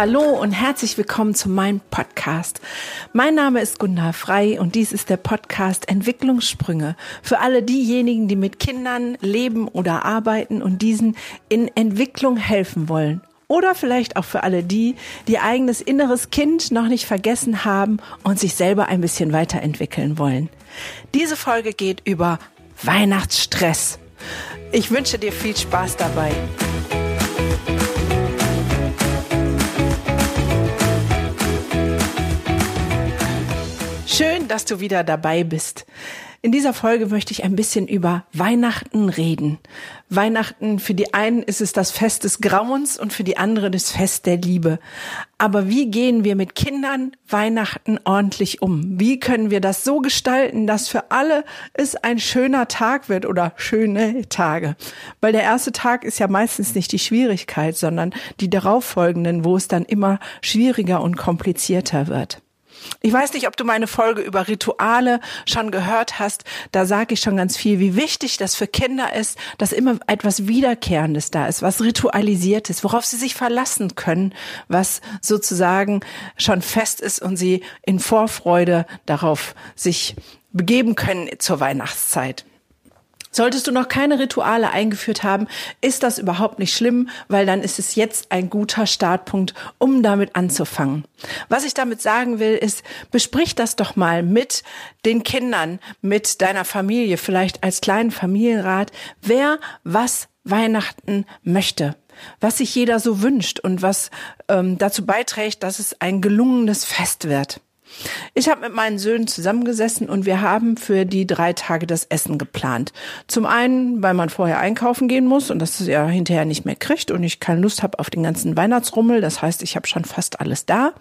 Hallo und herzlich willkommen zu meinem Podcast. Mein Name ist Gunda Frei und dies ist der Podcast Entwicklungssprünge für alle diejenigen, die mit Kindern leben oder arbeiten und diesen in Entwicklung helfen wollen. Oder vielleicht auch für alle die, die eigenes inneres Kind noch nicht vergessen haben und sich selber ein bisschen weiterentwickeln wollen. Diese Folge geht über Weihnachtsstress. Ich wünsche dir viel Spaß dabei. Schön, dass du wieder dabei bist. In dieser Folge möchte ich ein bisschen über Weihnachten reden. Weihnachten, für die einen ist es das Fest des Grauens und für die anderen das Fest der Liebe. Aber wie gehen wir mit Kindern Weihnachten ordentlich um? Wie können wir das so gestalten, dass für alle es ein schöner Tag wird oder schöne Tage? Weil der erste Tag ist ja meistens nicht die Schwierigkeit, sondern die darauffolgenden, wo es dann immer schwieriger und komplizierter wird. Ich weiß nicht, ob du meine Folge über Rituale schon gehört hast. Da sage ich schon ganz viel, wie wichtig das für Kinder ist, dass immer etwas Wiederkehrendes da ist, was ritualisiert ist, worauf sie sich verlassen können, was sozusagen schon fest ist und sie in Vorfreude darauf sich begeben können zur Weihnachtszeit. Solltest du noch keine Rituale eingeführt haben, ist das überhaupt nicht schlimm, weil dann ist es jetzt ein guter Startpunkt, um damit anzufangen. Was ich damit sagen will, ist, besprich das doch mal mit den Kindern, mit deiner Familie, vielleicht als kleinen Familienrat, wer was Weihnachten möchte was sich jeder so wünscht und was ähm, dazu beiträgt, dass es ein gelungenes Fest wird. Ich habe mit meinen Söhnen zusammengesessen und wir haben für die drei Tage das Essen geplant. Zum einen, weil man vorher einkaufen gehen muss und das ja hinterher nicht mehr kriegt und ich keine Lust habe auf den ganzen Weihnachtsrummel. Das heißt, ich habe schon fast alles da.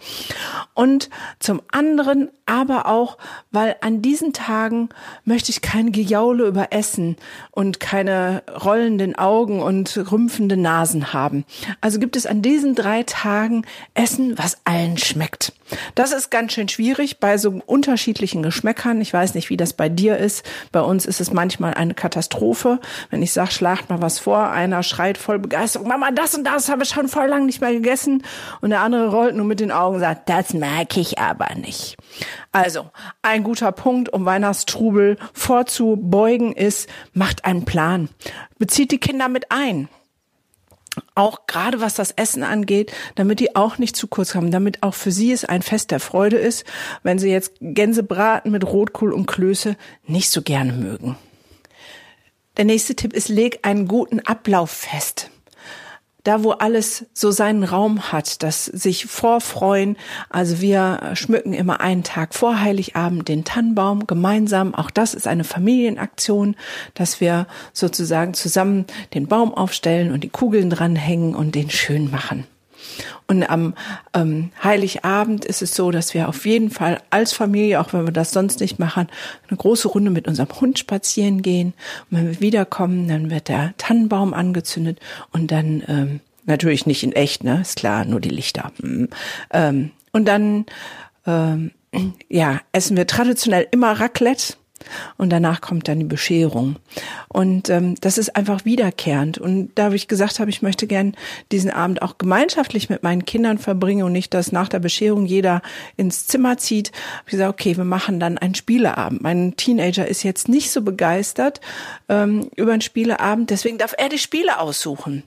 Und zum anderen aber auch, weil an diesen Tagen möchte ich kein Gejaule über Essen und keine rollenden Augen und rümpfende Nasen haben. Also gibt es an diesen drei Tagen Essen, was allen schmeckt. Das ist ganz schön schwierig bei so unterschiedlichen Geschmäckern. Ich weiß nicht, wie das bei dir ist. Bei uns ist es manchmal eine Katastrophe. Wenn ich sage, schlagt mal was vor, einer schreit voll Begeisterung, Mama, das und das habe ich schon voll lang nicht mehr gegessen. Und der andere rollt nur mit den Augen und sagt, das mag ich aber nicht. Also, ein guter Punkt, um Weihnachtstrubel vorzubeugen, ist, macht einen Plan. Bezieht die Kinder mit ein auch gerade was das Essen angeht, damit die auch nicht zu kurz kommen, damit auch für sie es ein Fest der Freude ist, wenn sie jetzt Gänsebraten mit Rotkohl und Klöße nicht so gerne mögen. Der nächste Tipp ist, leg einen guten Ablauf fest da wo alles so seinen Raum hat, das sich vorfreuen. Also wir schmücken immer einen Tag vor Heiligabend den Tannenbaum gemeinsam. Auch das ist eine Familienaktion, dass wir sozusagen zusammen den Baum aufstellen und die Kugeln dranhängen und den schön machen. Und am ähm, Heiligabend ist es so, dass wir auf jeden Fall als Familie, auch wenn wir das sonst nicht machen, eine große Runde mit unserem Hund spazieren gehen. Und wenn wir wiederkommen, dann wird der Tannenbaum angezündet und dann ähm, natürlich nicht in echt, ne, ist klar, nur die Lichter. Mhm. Ähm, und dann ähm, ja essen wir traditionell immer Raclette und danach kommt dann die Bescherung. Und ähm, das ist einfach wiederkehrend. Und da habe ich gesagt habe, ich möchte gern diesen Abend auch gemeinschaftlich mit meinen Kindern verbringen und nicht, dass nach der Bescherung jeder ins Zimmer zieht. Hab ich gesagt, okay, wir machen dann einen Spieleabend. Mein Teenager ist jetzt nicht so begeistert ähm, über einen Spieleabend, deswegen darf er die Spiele aussuchen.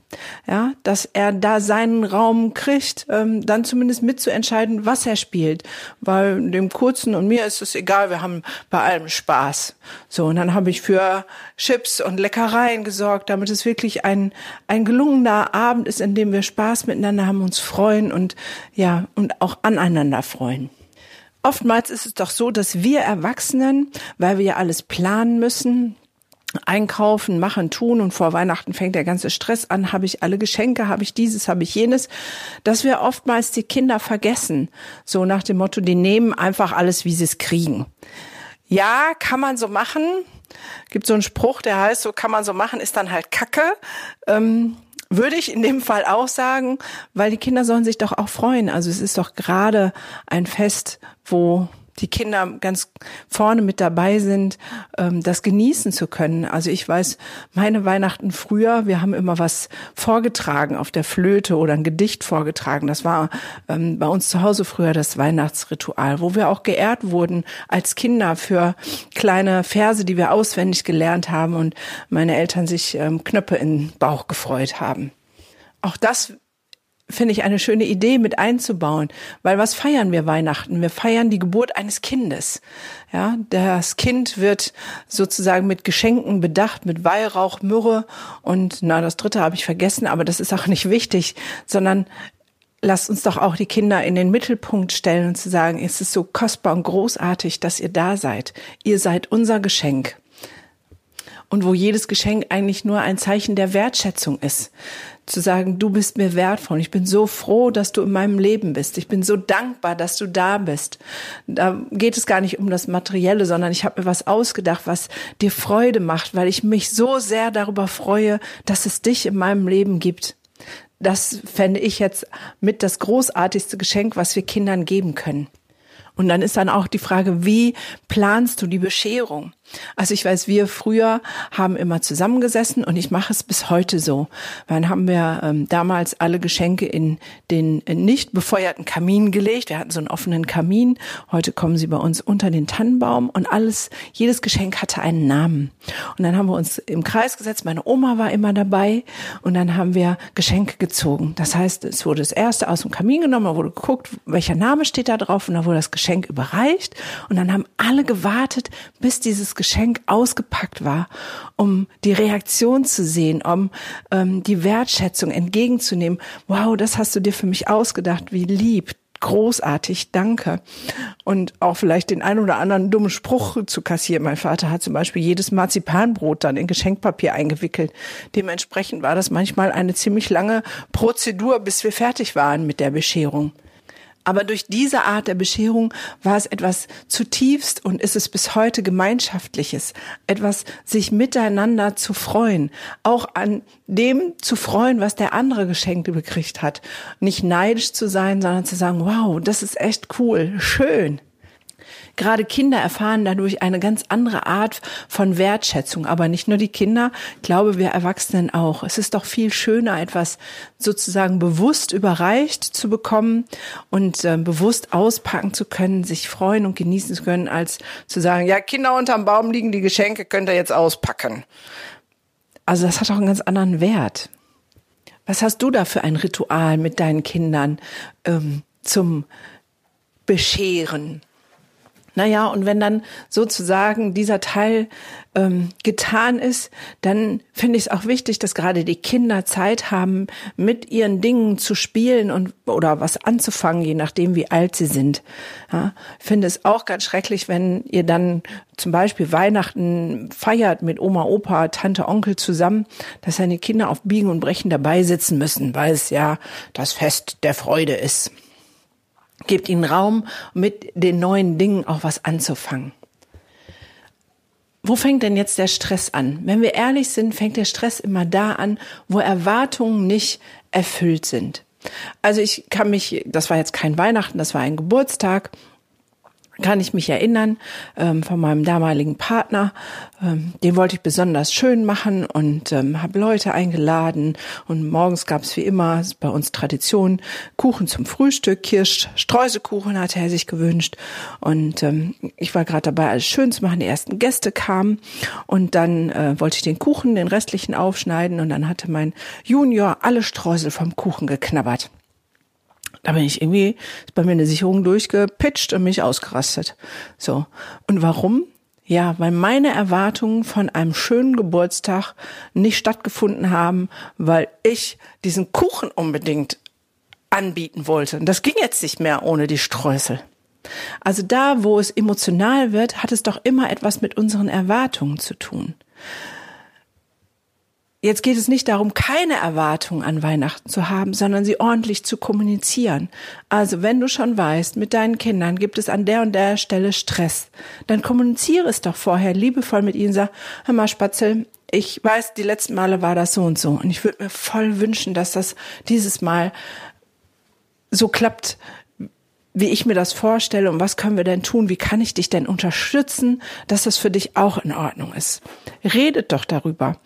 Ja, dass er da seinen Raum kriegt, ähm, dann zumindest mitzuentscheiden, was er spielt. Weil dem Kurzen und mir ist es egal, wir haben bei allem Spaß. Spaß. So, und dann habe ich für Chips und Leckereien gesorgt, damit es wirklich ein, ein gelungener Abend ist, in dem wir Spaß miteinander haben, uns freuen und ja, und auch aneinander freuen. Oftmals ist es doch so, dass wir Erwachsenen, weil wir ja alles planen müssen, einkaufen, machen, tun und vor Weihnachten fängt der ganze Stress an, habe ich alle Geschenke, habe ich dieses, habe ich jenes, dass wir oftmals die Kinder vergessen. So nach dem Motto, die nehmen einfach alles, wie sie es kriegen. Ja, kann man so machen. Gibt so einen Spruch, der heißt, so kann man so machen, ist dann halt Kacke. Ähm, würde ich in dem Fall auch sagen, weil die Kinder sollen sich doch auch freuen. Also es ist doch gerade ein Fest, wo die Kinder ganz vorne mit dabei sind, ähm, das genießen zu können. Also ich weiß, meine Weihnachten früher, wir haben immer was vorgetragen auf der Flöte oder ein Gedicht vorgetragen. Das war ähm, bei uns zu Hause früher das Weihnachtsritual, wo wir auch geehrt wurden als Kinder für kleine Verse, die wir auswendig gelernt haben und meine Eltern sich ähm, Knöpfe in den Bauch gefreut haben. Auch das finde ich eine schöne Idee mit einzubauen, weil was feiern wir Weihnachten? Wir feiern die Geburt eines Kindes. Ja, das Kind wird sozusagen mit Geschenken bedacht, mit Weihrauch, Myrrhe und na, das dritte habe ich vergessen, aber das ist auch nicht wichtig, sondern lasst uns doch auch die Kinder in den Mittelpunkt stellen und zu sagen, es ist so kostbar und großartig, dass ihr da seid. Ihr seid unser Geschenk und wo jedes Geschenk eigentlich nur ein Zeichen der Wertschätzung ist. Zu sagen, du bist mir wertvoll. Ich bin so froh, dass du in meinem Leben bist. Ich bin so dankbar, dass du da bist. Da geht es gar nicht um das Materielle, sondern ich habe mir was ausgedacht, was dir Freude macht, weil ich mich so sehr darüber freue, dass es dich in meinem Leben gibt. Das fände ich jetzt mit das großartigste Geschenk, was wir Kindern geben können. Und dann ist dann auch die Frage, wie planst du die Bescherung? Also ich weiß, wir früher haben immer zusammengesessen und ich mache es bis heute so. Dann haben wir ähm, damals alle Geschenke in den in nicht befeuerten Kamin gelegt. Wir hatten so einen offenen Kamin. Heute kommen sie bei uns unter den Tannenbaum und alles, jedes Geschenk hatte einen Namen. Und dann haben wir uns im Kreis gesetzt. Meine Oma war immer dabei und dann haben wir Geschenke gezogen. Das heißt, es wurde das erste aus dem Kamin genommen, da wurde geguckt, welcher Name steht da drauf und dann wurde das Geschenk überreicht und dann haben alle gewartet, bis dieses Geschenk ausgepackt war, um die Reaktion zu sehen, um ähm, die Wertschätzung entgegenzunehmen. Wow, das hast du dir für mich ausgedacht, wie lieb, großartig, danke. Und auch vielleicht den einen oder anderen dummen Spruch zu kassieren. Mein Vater hat zum Beispiel jedes Marzipanbrot dann in Geschenkpapier eingewickelt. Dementsprechend war das manchmal eine ziemlich lange Prozedur, bis wir fertig waren mit der Bescherung. Aber durch diese Art der Bescherung war es etwas zutiefst und ist es bis heute gemeinschaftliches, etwas sich miteinander zu freuen, auch an dem zu freuen, was der andere Geschenkte bekriegt hat. Nicht neidisch zu sein, sondern zu sagen, wow, das ist echt cool, schön. Gerade Kinder erfahren dadurch eine ganz andere Art von Wertschätzung. Aber nicht nur die Kinder, glaube wir Erwachsenen auch. Es ist doch viel schöner, etwas sozusagen bewusst überreicht zu bekommen und äh, bewusst auspacken zu können, sich freuen und genießen zu können, als zu sagen, ja, Kinder unterm Baum liegen, die Geschenke könnt ihr jetzt auspacken. Also das hat auch einen ganz anderen Wert. Was hast du da für ein Ritual mit deinen Kindern ähm, zum Bescheren? Naja, und wenn dann sozusagen dieser Teil ähm, getan ist, dann finde ich es auch wichtig, dass gerade die Kinder Zeit haben, mit ihren Dingen zu spielen und oder was anzufangen, je nachdem, wie alt sie sind. Ja, finde es auch ganz schrecklich, wenn ihr dann zum Beispiel Weihnachten feiert mit Oma, Opa, Tante, Onkel zusammen, dass seine Kinder auf Biegen und Brechen dabei sitzen müssen, weil es ja das Fest der Freude ist. Gebt ihnen Raum, mit den neuen Dingen auch was anzufangen. Wo fängt denn jetzt der Stress an? Wenn wir ehrlich sind, fängt der Stress immer da an, wo Erwartungen nicht erfüllt sind. Also ich kann mich, das war jetzt kein Weihnachten, das war ein Geburtstag kann ich mich erinnern ähm, von meinem damaligen Partner. Ähm, den wollte ich besonders schön machen und ähm, habe Leute eingeladen. Und morgens gab es wie immer bei uns Tradition Kuchen zum Frühstück, Kirsch, Streuselkuchen hatte er sich gewünscht. Und ähm, ich war gerade dabei, alles schön zu machen. Die ersten Gäste kamen und dann äh, wollte ich den Kuchen, den restlichen aufschneiden und dann hatte mein Junior alle Streusel vom Kuchen geknabbert. Da bin ich irgendwie, ist bei mir eine Sicherung durchgepitcht und mich ausgerastet. So. Und warum? Ja, weil meine Erwartungen von einem schönen Geburtstag nicht stattgefunden haben, weil ich diesen Kuchen unbedingt anbieten wollte. Und das ging jetzt nicht mehr ohne die Streusel. Also da, wo es emotional wird, hat es doch immer etwas mit unseren Erwartungen zu tun. Jetzt geht es nicht darum, keine Erwartungen an Weihnachten zu haben, sondern sie ordentlich zu kommunizieren. Also wenn du schon weißt, mit deinen Kindern gibt es an der und der Stelle Stress, dann kommuniziere es doch vorher liebevoll mit ihnen. Sag, hör mal, Spatzel, ich weiß, die letzten Male war das so und so. Und ich würde mir voll wünschen, dass das dieses Mal so klappt, wie ich mir das vorstelle und was können wir denn tun, wie kann ich dich denn unterstützen, dass das für dich auch in Ordnung ist. Redet doch darüber.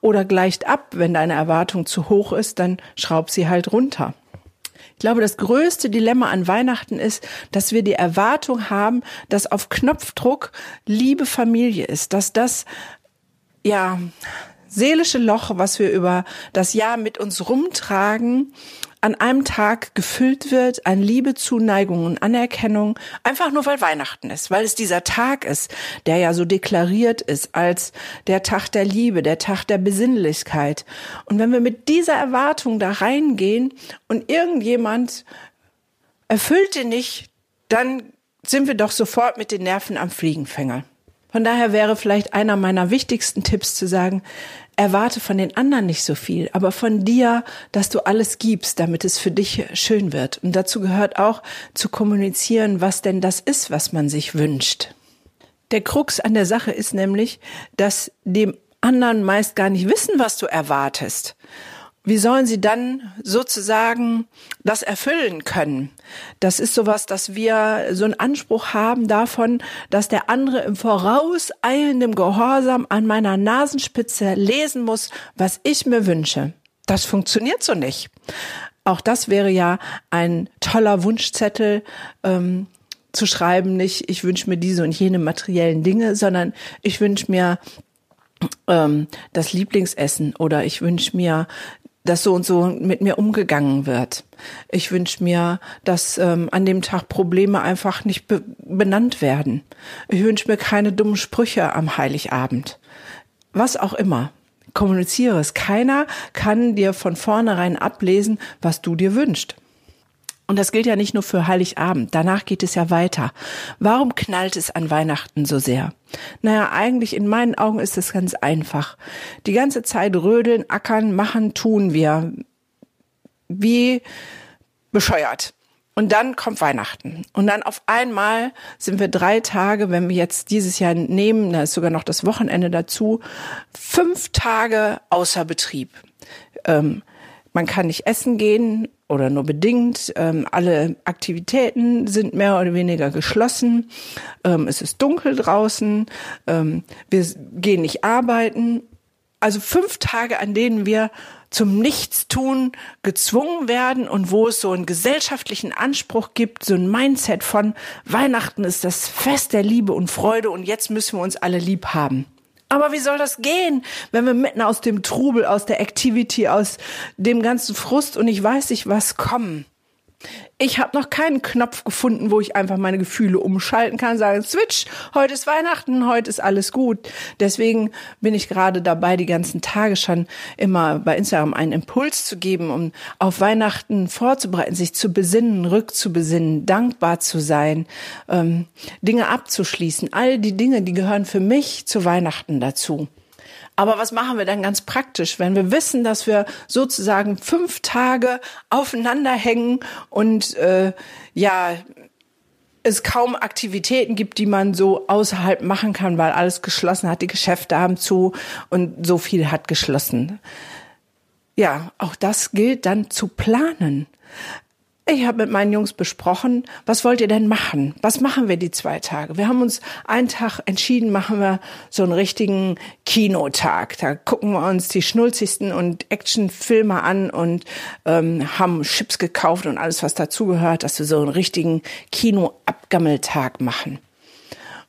Oder gleicht ab, wenn deine Erwartung zu hoch ist, dann schraub sie halt runter. Ich glaube, das größte Dilemma an Weihnachten ist, dass wir die Erwartung haben, dass auf Knopfdruck Liebe Familie ist, dass das, ja, seelische Loch, was wir über das Jahr mit uns rumtragen, an einem Tag gefüllt wird an Liebe, Zuneigung und Anerkennung, einfach nur weil Weihnachten ist, weil es dieser Tag ist, der ja so deklariert ist als der Tag der Liebe, der Tag der Besinnlichkeit. Und wenn wir mit dieser Erwartung da reingehen und irgendjemand erfüllt den nicht, dann sind wir doch sofort mit den Nerven am Fliegenfänger. Von daher wäre vielleicht einer meiner wichtigsten Tipps zu sagen, erwarte von den anderen nicht so viel, aber von dir, dass du alles gibst, damit es für dich schön wird. Und dazu gehört auch zu kommunizieren, was denn das ist, was man sich wünscht. Der Krux an der Sache ist nämlich, dass dem anderen meist gar nicht wissen, was du erwartest wie sollen sie dann sozusagen das erfüllen können? Das ist sowas, dass wir so einen Anspruch haben davon, dass der andere im vorauseilendem Gehorsam an meiner Nasenspitze lesen muss, was ich mir wünsche. Das funktioniert so nicht. Auch das wäre ja ein toller Wunschzettel, ähm, zu schreiben, nicht ich wünsche mir diese und jene materiellen Dinge, sondern ich wünsche mir ähm, das Lieblingsessen oder ich wünsche mir dass so und so mit mir umgegangen wird. Ich wünsche mir, dass ähm, an dem Tag Probleme einfach nicht be benannt werden. Ich wünsche mir keine dummen Sprüche am Heiligabend. Was auch immer. Kommuniziere es. Keiner kann dir von vornherein ablesen, was du dir wünschst. Und das gilt ja nicht nur für Heiligabend, danach geht es ja weiter. Warum knallt es an Weihnachten so sehr? Naja, eigentlich in meinen Augen ist es ganz einfach. Die ganze Zeit rödeln, ackern, machen, tun wir. Wie bescheuert. Und dann kommt Weihnachten. Und dann auf einmal sind wir drei Tage, wenn wir jetzt dieses Jahr nehmen, da ist sogar noch das Wochenende dazu, fünf Tage außer Betrieb. Ähm, man kann nicht essen gehen oder nur bedingt. Ähm, alle Aktivitäten sind mehr oder weniger geschlossen. Ähm, es ist dunkel draußen. Ähm, wir gehen nicht arbeiten. Also fünf Tage, an denen wir zum Nichtstun gezwungen werden und wo es so einen gesellschaftlichen Anspruch gibt, so ein Mindset von Weihnachten ist das Fest der Liebe und Freude und jetzt müssen wir uns alle lieb haben. Aber wie soll das gehen, wenn wir mitten aus dem Trubel, aus der Activity, aus dem ganzen Frust und ich weiß nicht was kommen? Ich habe noch keinen Knopf gefunden, wo ich einfach meine Gefühle umschalten kann, sagen, Switch, heute ist Weihnachten, heute ist alles gut. Deswegen bin ich gerade dabei, die ganzen Tage schon immer bei Instagram einen Impuls zu geben, um auf Weihnachten vorzubereiten, sich zu besinnen, rückzubesinnen, dankbar zu sein, ähm, Dinge abzuschließen. All die Dinge, die gehören für mich zu Weihnachten dazu. Aber was machen wir dann ganz praktisch, wenn wir wissen, dass wir sozusagen fünf Tage aufeinander hängen und äh, ja es kaum Aktivitäten gibt, die man so außerhalb machen kann, weil alles geschlossen hat, die Geschäfte haben zu und so viel hat geschlossen. Ja, auch das gilt dann zu planen. Ich habe mit meinen Jungs besprochen, was wollt ihr denn machen? Was machen wir die zwei Tage? Wir haben uns einen Tag entschieden, machen wir so einen richtigen Kinotag. Da gucken wir uns die schnulzigsten und Actionfilme an und ähm, haben Chips gekauft und alles, was dazugehört, dass wir so einen richtigen Kinoabgammeltag machen.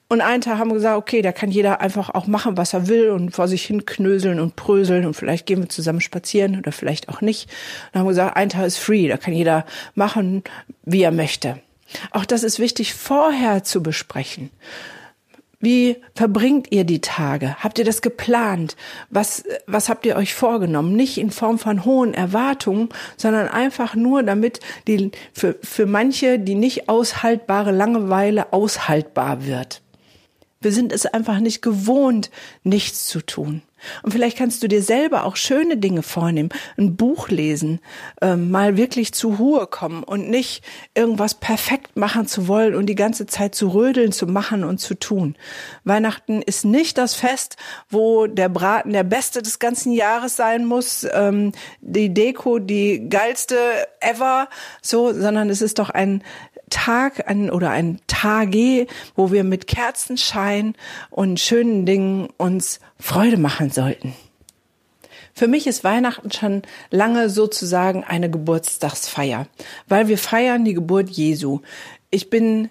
Und einen Tag haben wir gesagt, okay, da kann jeder einfach auch machen, was er will und vor sich hin knöseln und pröseln und vielleicht gehen wir zusammen spazieren oder vielleicht auch nicht. Dann haben wir gesagt, ein Tag ist free, da kann jeder machen, wie er möchte. Auch das ist wichtig, vorher zu besprechen. Wie verbringt ihr die Tage? Habt ihr das geplant? Was, was habt ihr euch vorgenommen? Nicht in Form von hohen Erwartungen, sondern einfach nur, damit die, für, für manche die nicht aushaltbare Langeweile aushaltbar wird. Wir sind es einfach nicht gewohnt, nichts zu tun. Und vielleicht kannst du dir selber auch schöne Dinge vornehmen, ein Buch lesen, äh, mal wirklich zur Ruhe kommen und nicht irgendwas perfekt machen zu wollen und die ganze Zeit zu rödeln, zu machen und zu tun. Weihnachten ist nicht das Fest, wo der Braten der beste des ganzen Jahres sein muss, ähm, die Deko die geilste ever, so, sondern es ist doch ein Tag an, oder ein Tage, wo wir mit Kerzenschein und schönen Dingen uns Freude machen sollten. Für mich ist Weihnachten schon lange sozusagen eine Geburtstagsfeier, weil wir feiern die Geburt Jesu. Ich bin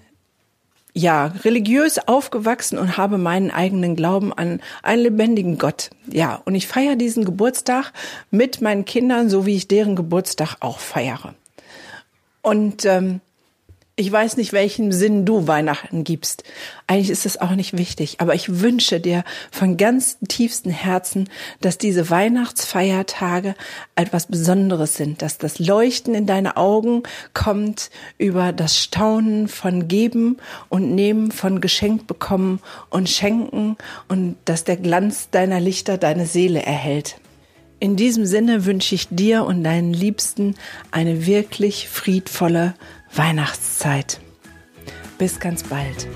ja, religiös aufgewachsen und habe meinen eigenen Glauben an einen lebendigen Gott. Ja, und ich feiere diesen Geburtstag mit meinen Kindern, so wie ich deren Geburtstag auch feiere. Und ähm, ich weiß nicht, welchen Sinn du Weihnachten gibst. Eigentlich ist es auch nicht wichtig. Aber ich wünsche dir von ganz tiefstem Herzen, dass diese Weihnachtsfeiertage etwas Besonderes sind, dass das Leuchten in deine Augen kommt über das Staunen von Geben und Nehmen, von Geschenk bekommen und Schenken und dass der Glanz deiner Lichter deine Seele erhält. In diesem Sinne wünsche ich dir und deinen Liebsten eine wirklich friedvolle Weihnachtszeit. Bis ganz bald.